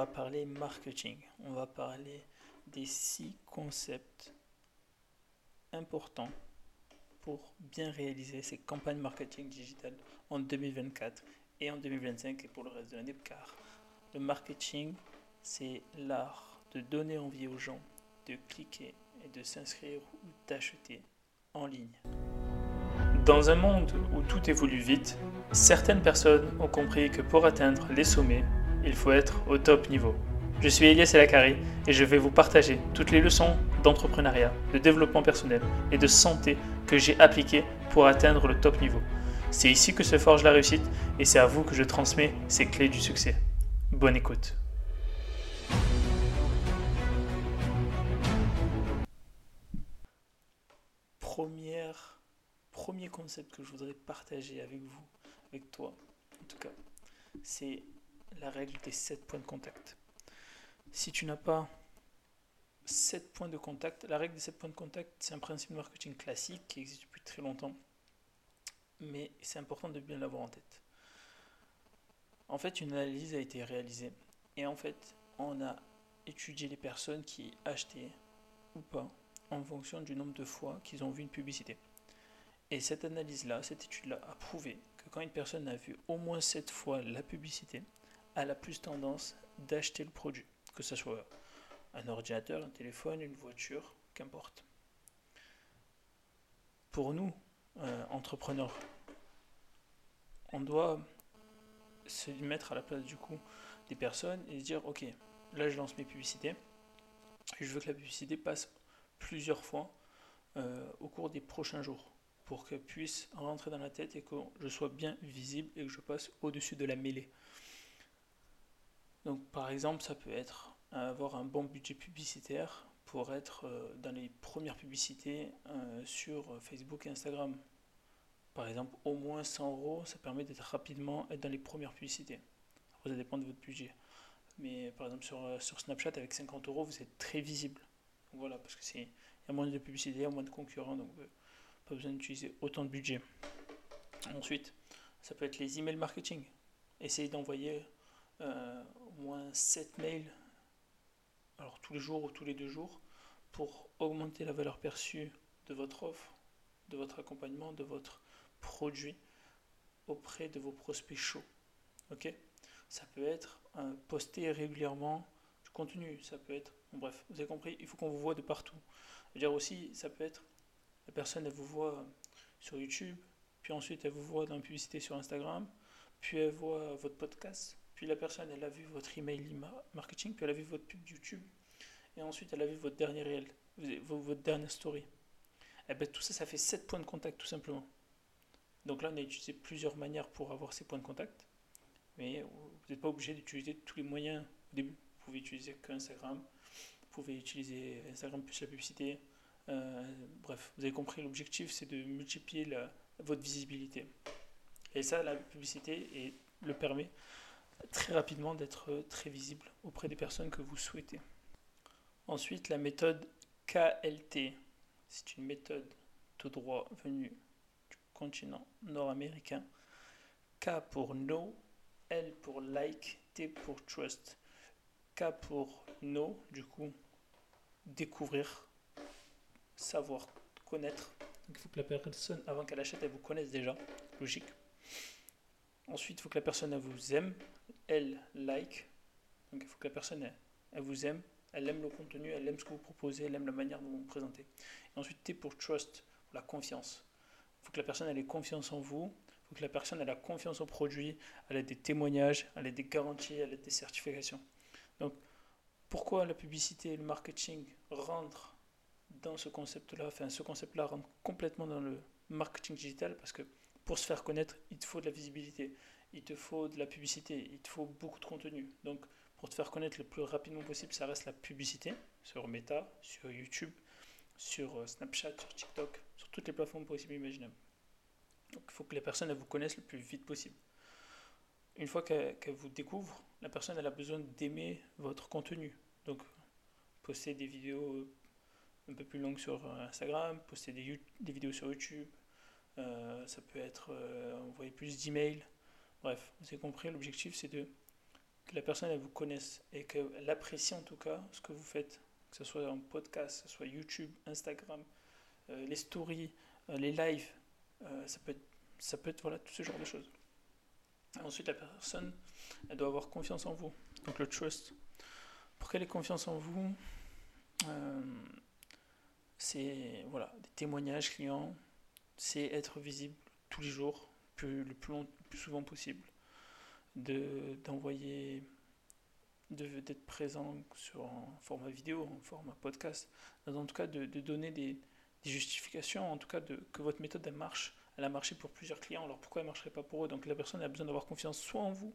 va parler marketing. On va parler des six concepts importants pour bien réaliser ces campagnes marketing digitales en 2024 et en 2025 et pour le reste de l'année car le marketing c'est l'art de donner envie aux gens de cliquer et de s'inscrire ou d'acheter en ligne. Dans un monde où tout évolue vite, certaines personnes ont compris que pour atteindre les sommets, il faut être au top niveau. Je suis Elias Elakari et je vais vous partager toutes les leçons d'entrepreneuriat, de développement personnel et de santé que j'ai appliquées pour atteindre le top niveau. C'est ici que se forge la réussite et c'est à vous que je transmets ces clés du succès. Bonne écoute. Premier concept que je voudrais partager avec vous, avec toi en tout cas, c'est la règle des 7 points de contact. Si tu n'as pas 7 points de contact, la règle des 7 points de contact, c'est un principe de marketing classique qui existe depuis très longtemps, mais c'est important de bien l'avoir en tête. En fait, une analyse a été réalisée et en fait, on a étudié les personnes qui achetaient ou pas en fonction du nombre de fois qu'ils ont vu une publicité. Et cette analyse-là, cette étude-là a prouvé que quand une personne a vu au moins 7 fois la publicité, a plus tendance d'acheter le produit, que ce soit un ordinateur, un téléphone, une voiture, qu'importe. Pour nous, euh, entrepreneurs, on doit se mettre à la place du coup des personnes et se dire ok, là je lance mes publicités je veux que la publicité passe plusieurs fois euh, au cours des prochains jours pour qu'elle puisse rentrer dans la tête et que je sois bien visible et que je passe au-dessus de la mêlée. Donc par exemple, ça peut être avoir un bon budget publicitaire pour être euh, dans les premières publicités euh, sur Facebook et Instagram. Par exemple, au moins 100 euros, ça permet d'être rapidement être dans les premières publicités. ça dépend de votre budget. Mais par exemple, sur, euh, sur Snapchat, avec 50 euros, vous êtes très visible. voilà, parce que c'est y a moins de publicité, il y a moins de concurrents, donc pas besoin d'utiliser autant de budget. Ensuite, ça peut être les emails marketing. Essayez d'envoyer au moins 7 mails, alors tous les jours ou tous les deux jours, pour augmenter la valeur perçue de votre offre, de votre accompagnement, de votre produit auprès de vos prospects chauds. Ok? Ça peut être un poster régulièrement du contenu, ça peut être, bref, vous avez compris, il faut qu'on vous voit de partout. Dire aussi, ça peut être, la personne elle vous voit sur YouTube, puis ensuite elle vous voit dans la publicité sur Instagram, puis elle voit votre podcast, puis la personne, elle a vu votre email marketing, puis elle a vu votre pub YouTube, et ensuite elle a vu votre dernier réel, votre dernière story. Et eh bien tout ça, ça fait 7 points de contact tout simplement. Donc là, on a utilisé plusieurs manières pour avoir ces points de contact, mais vous n'êtes pas obligé d'utiliser tous les moyens au début. Vous pouvez utiliser que Instagram, vous pouvez utiliser Instagram plus la publicité. Euh, bref, vous avez compris, l'objectif c'est de multiplier votre visibilité. Et ça, la publicité le permet très rapidement d'être très visible auprès des personnes que vous souhaitez. Ensuite, la méthode KLT. C'est une méthode tout droit venue du continent nord-américain. K pour know, L pour like, T pour trust. K pour know, du coup, découvrir, savoir, connaître. il faut que la personne, avant qu'elle achète, elle vous connaisse déjà. Logique. Ensuite, il faut que la personne vous aime, elle like. Donc il faut que la personne elle, vous aime, elle aime le contenu, elle aime ce que vous proposez, elle aime la manière dont vous vous présentez. Ensuite T pour trust, la confiance. Il faut que la personne ait confiance en vous, il faut que la personne elle ait confiance au produit, elle ait des témoignages, elle ait des garanties, elle ait des certifications. Donc pourquoi la publicité et le marketing rentrent dans ce concept-là, enfin ce concept-là rentre complètement dans le marketing digital parce que pour se faire connaître, il te faut de la visibilité, il te faut de la publicité, il te faut beaucoup de contenu. Donc, pour te faire connaître le plus rapidement possible, ça reste la publicité sur Meta, sur YouTube, sur euh, Snapchat, sur TikTok, sur toutes les plateformes possibles et imaginables. Donc, il faut que les personnes vous connaissent le plus vite possible. Une fois qu'elles vous découvrent, la personne elle a besoin d'aimer votre contenu. Donc, poster des vidéos un peu plus longues sur euh, Instagram, poster des, vidéos sur YouTube, euh, ça peut être envoyer plus d'emails. Bref, vous avez compris, l'objectif c'est de que la personne elle vous connaisse et qu'elle apprécie en tout cas ce que vous faites, que ce soit un podcast, que ce soit YouTube, Instagram, euh, les stories, euh, les lives, euh, ça peut être, ça peut être voilà, tout ce genre de choses. Ensuite, la personne, elle doit avoir confiance en vous. Donc le trust. Pour qu'elle ait confiance en vous, c'est voilà, des témoignages clients, c'est être visible tous les jours, plus, le plus, long, plus souvent possible, d'envoyer, d'être présent sur un format vidéo, en format podcast, en tout cas de, de donner des, des justifications, en tout cas de, que votre méthode elle marche. Elle a marché pour plusieurs clients, alors pourquoi elle ne marcherait pas pour eux? Donc la personne a besoin d'avoir confiance soit en vous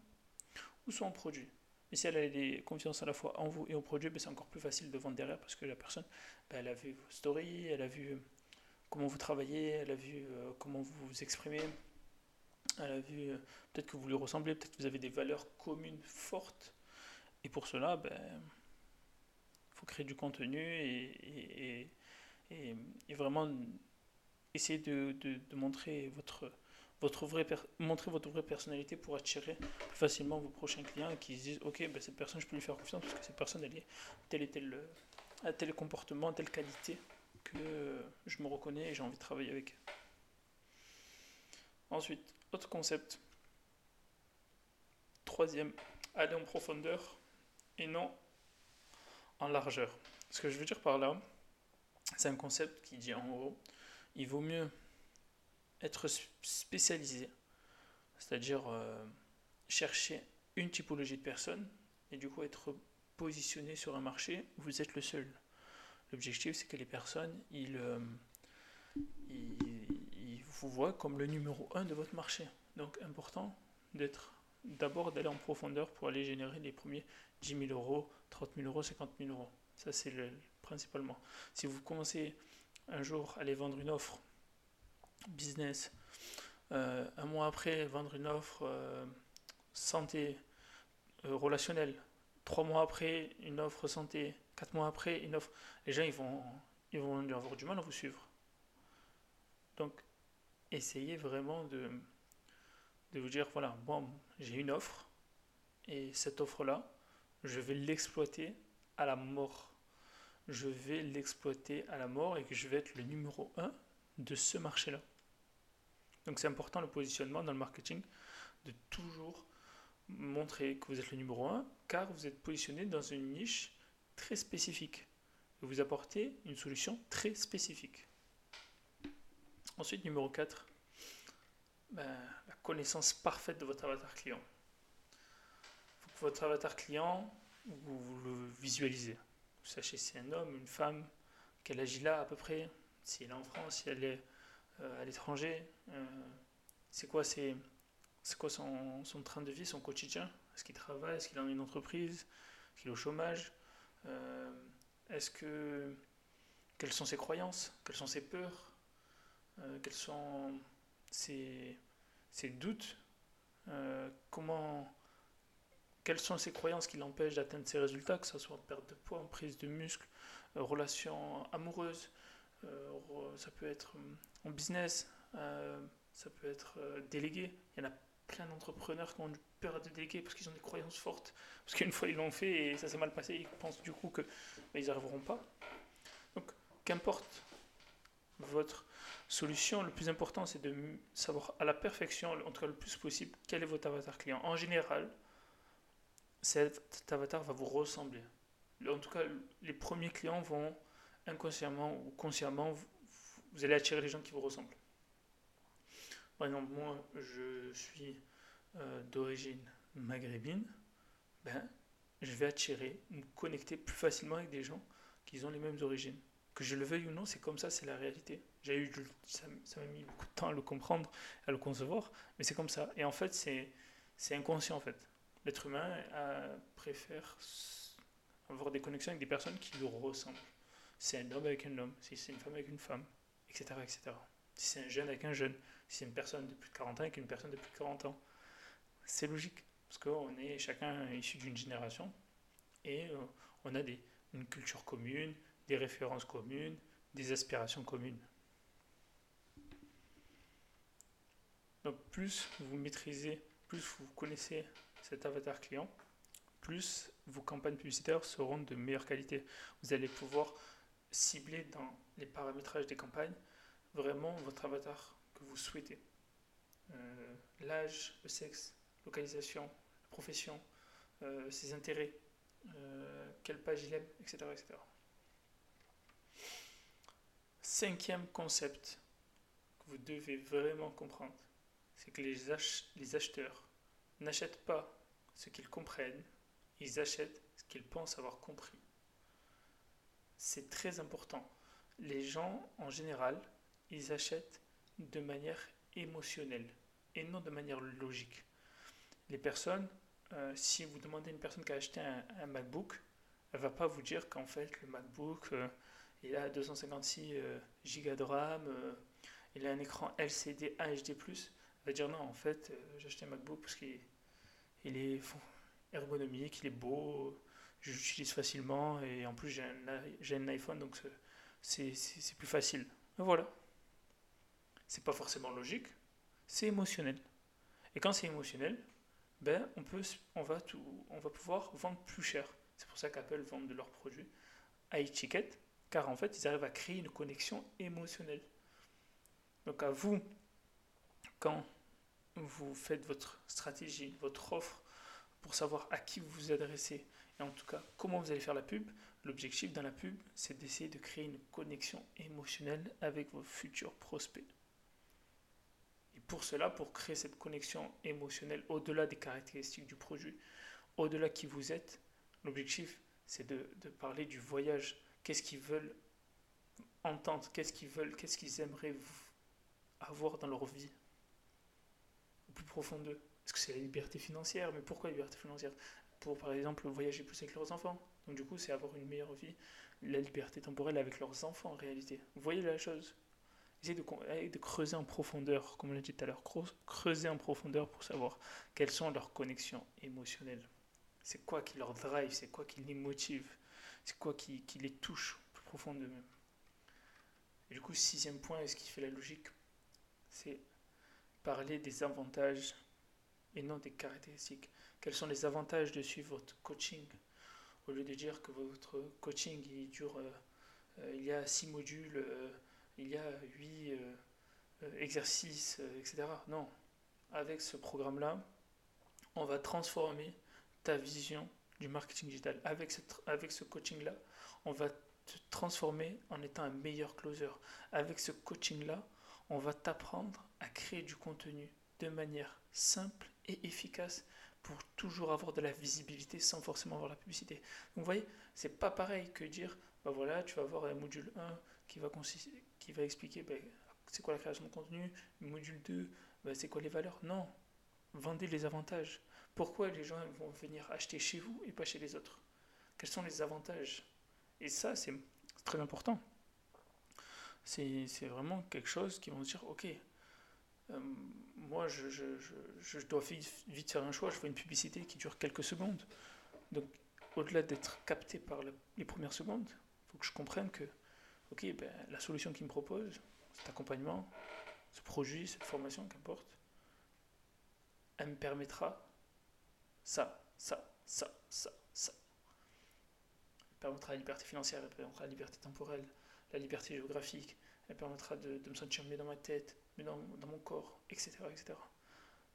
ou soit en produit. Et si elle a des confiance à la fois en vous et au produit, ben c'est encore plus facile de vendre derrière parce que la personne, ben elle a vu vos stories, elle a vu euh, comment vous travaillez, elle a vu euh, comment vous vous exprimez, elle a vu euh, peut-être que vous lui ressemblez, peut-être que vous avez des valeurs communes fortes. Et pour cela, il ben, faut créer du contenu et et, vraiment essayer de, de, montrer votre votre vraie montrer votre vraie personnalité pour attirer plus facilement vos prochains clients et qui se disent ok ben cette personne je peux lui faire confiance parce que cette personne elle est tel et tel a tel comportement telle qualité que je me reconnais et j'ai envie de travailler avec ensuite autre concept troisième aller en profondeur et non en largeur ce que je veux dire par là c'est un concept qui dit en gros, il vaut mieux être spécialisé, c'est-à-dire euh, chercher une typologie de personnes et du coup être positionné sur un marché où vous êtes le seul. L'objectif, c'est que les personnes, ils, euh, ils, vous voient comme le numéro un de votre marché. Donc, important d'être d'abord d'aller en profondeur pour aller générer les premiers 10 000 euros, 30 000 euros, 50 000 euros. Ça, c'est le, principalement. Si vous commencez un jour à aller vendre une offre business, euh, un mois après vendre une offre euh, santé euh, relationnelle, trois mois après une offre santé, quatre mois après une offre, les gens ils vont, ils vont avoir du mal à vous suivre. Donc essayez vraiment de, vous dire voilà, bon, j'ai une offre et cette offre-là, je vais l'exploiter à la mort je vais l'exploiter à la mort et que je vais être le numéro 1 de ce marché-là. Donc c'est important le positionnement dans le marketing de toujours montrer que vous êtes le numéro 1 car vous êtes positionné dans une niche très spécifique. Vous apportez une solution très spécifique. Ensuite, numéro 4, ben, la connaissance parfaite de votre avatar client. Votre avatar client, vous le visualisez. Vous sachez si c'est un homme, une femme, quel âge il a à peu près, s'il est en France, si elle est euh, à l'étranger, euh, c'est quoi, quoi son, train de vie, son quotidien? Est-ce qu'il travaille? Est-ce qu'il a une entreprise? Est-ce qu'il est au chômage? Euh, Est-ce que quelles sont ses croyances? Quelles sont ses peurs? Quels sont ses, ses doutes Comment quelles sont ces croyances qui l'empêchent d'atteindre ses résultats, que ce soit en perte de poids, en prise de muscle, euh, relations amoureuses, euh, ça peut être euh, en business, ça peut être délégué. Il y en a plein d'entrepreneurs qui ont peur de déléguer parce qu'ils ont des croyances fortes, parce qu'une fois ils l'ont fait et ça s'est mal passé, ils pensent du coup qu'ils ils n'arriveront pas. Donc, qu'importe votre solution, le plus important c'est de savoir à la perfection, en tout cas le plus possible, quel est votre avatar client. En général, cet avatar va vous ressembler. En tout cas, les premiers clients vont inconsciemment ou consciemment, vous, allez attirer les gens qui vous ressemblent. Par exemple, moi, je suis euh, d'origine maghrébine, ben, je vais attirer, me connecter plus facilement avec des gens qui ont les mêmes origines. Que je le veuille ou non, c'est comme ça, c'est la réalité. J'ai eu, ça m'a mis beaucoup de temps à le comprendre, à le concevoir, mais c'est comme ça. Et en fait, c'est inconscient en fait l'être humain préfère avoir des connexions avec des personnes qui lui ressemblent. Si c'est un homme avec un homme, si c'est une femme avec une femme, etc. etc. Si c'est un jeune avec un jeune, si c'est une personne de plus de 40 ans avec une personne de plus de 40 ans. C'est logique, parce qu'on est chacun issu d'une génération et euh, on a des, une culture commune, des références communes, des aspirations communes. Donc plus vous maîtrisez, plus vous connaissez cet avatar client, plus vos campagnes publicitaires seront de meilleure qualité. Vous allez pouvoir cibler dans les paramétrages des campagnes vraiment votre avatar que vous souhaitez. Euh, l'âge, le sexe, localisation, la profession, euh, ses intérêts, euh, quelle page il aime, etc., etc. Cinquième concept que vous devez vraiment comprendre, c'est que les, acheteurs n'achètent pas ce qu'ils comprennent, ils achètent ce qu'ils pensent avoir compris. C'est très important. Les gens, en général, ils achètent de manière émotionnelle et non de manière logique. Les personnes, euh, si vous demandez à une personne qui a acheté un, MacBook, elle va pas vous dire qu'en fait le MacBook euh, il a 256 euh, Go de RAM, il a un écran LCD HD+. Elle va dire non, en fait j'ai acheté un MacBook parce qu'il il est ergonomique, il est beau, je l'utilise facilement et en plus j'ai un, un, iPhone donc c'est plus facile. voilà. C'est pas forcément logique, c'est émotionnel. Et quand c'est émotionnel, ben on, peut, on, va tout, on va pouvoir vendre plus cher. C'est pour ça qu'Apple vend de leurs produits à étiquette, car en fait ils arrivent à créer une connexion émotionnelle. Donc à vous, quand vous faites votre stratégie, votre offre, pour savoir à qui vous vous adressez, et en tout cas comment vous allez faire la pub, l'objectif dans la pub, c'est d'essayer de créer une connexion émotionnelle avec vos futurs prospects pour cela, pour créer cette connexion émotionnelle au-delà des caractéristiques du produit, au-delà qui vous êtes, l'objectif, c'est de, parler du voyage. Qu'est-ce qu'ils veulent entendre? Qu'est-ce qu'ils veulent? Qu'est-ce qu'ils aimeraient avoir dans leur vie? Au plus profond d'eux. Est-ce que c'est la liberté financière? Mais pourquoi la liberté financière? Pour, par exemple, voyager plus avec leurs enfants. Donc, du coup, c'est avoir une meilleure vie. La liberté temporelle avec leurs enfants, en réalité. Vous voyez la chose? De, de creuser en profondeur, comme on l'a dit tout à l'heure, creuser en profondeur pour savoir quelles sont leurs connexions émotionnelles. C'est quoi qui leur drive, c'est quoi qui les motive, c'est quoi qui, les touche plus profond. Du coup, sixième point, et ce qui fait la logique, c'est parler des avantages et non des caractéristiques. Quels sont les avantages de suivre votre coaching? Au lieu de dire que votre coaching il dure, euh, euh, il y a six modules, euh, il y a huit exercices, etc. Non. Avec ce programme-là, on va transformer ta vision du marketing digital. Avec ce, avec ce coaching-là, on va te transformer en étant un meilleur closer. Avec ce coaching-là, on va t'apprendre à créer du contenu de manière simple et efficace pour toujours avoir de la visibilité sans forcément avoir la publicité. Donc vous voyez, c'est pas pareil que dire, bah voilà, tu vas avoir un module 1 qui va qui va expliquer ben, c'est quoi la création de contenu, module 2, ben, c'est quoi les valeurs. Non, vendez les avantages. Pourquoi les gens vont venir acheter chez vous et pas chez les autres? Quels sont les avantages? Et ça, c'est très important. C'est vraiment quelque chose qui vont dire, ok, euh, moi je, dois vite faire un choix, je fais une publicité qui dure quelques secondes. Donc au-delà d'être capté par les premières secondes, il faut que je comprenne que ok, ben, la solution qu'il me propose, cet accompagnement, ce projet, cette formation, qu'importe, elle me permettra ça, ça, ça, ça, ça. Elle permettra la liberté financière, elle permettra la liberté temporelle, la liberté géographique, elle permettra de, me sentir mieux dans ma tête, mieux dans, dans, mon corps, etc., etc.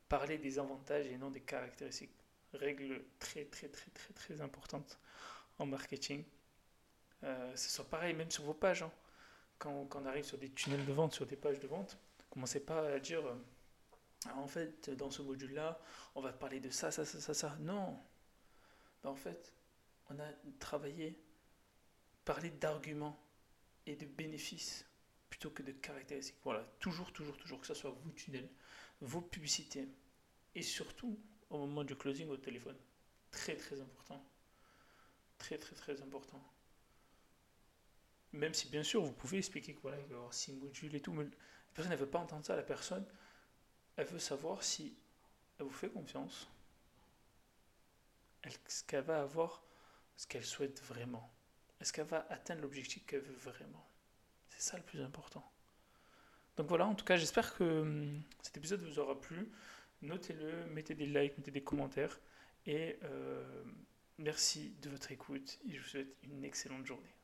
Parler des avantages et non des caractéristiques. Règle très, très, très, très, très importante en marketing. Euh, ce soit pareil même sur vos pages. Hein. Quand, on arrive sur des tunnels de vente, sur des pages de vente, commencez pas à dire euh, en fait, dans ce module-là, on va parler de ça, ça, ça, ça, ça. Non. Ben, en fait, on a travaillé, parler d'arguments et de bénéfices plutôt que de caractéristiques. Voilà, toujours, toujours, toujours, que ce soit vos tunnels, vos publicités et surtout au moment du closing au téléphone. Très, très important. Très, très, très important. Même si bien sûr vous pouvez expliquer qu'il voilà, va y avoir modules et tout, mais la personne ne veut pas entendre ça. La personne, elle veut savoir si elle vous fait confiance, est-ce qu'elle va avoir ce qu'elle souhaite vraiment? Est-ce qu'elle va atteindre l'objectif qu'elle veut vraiment? C'est ça le plus important. Donc voilà, en tout cas, j'espère que hum, cet épisode vous aura plu. Notez-le, mettez des likes, mettez des commentaires et euh, Merci de votre écoute et je vous souhaite une excellente journée.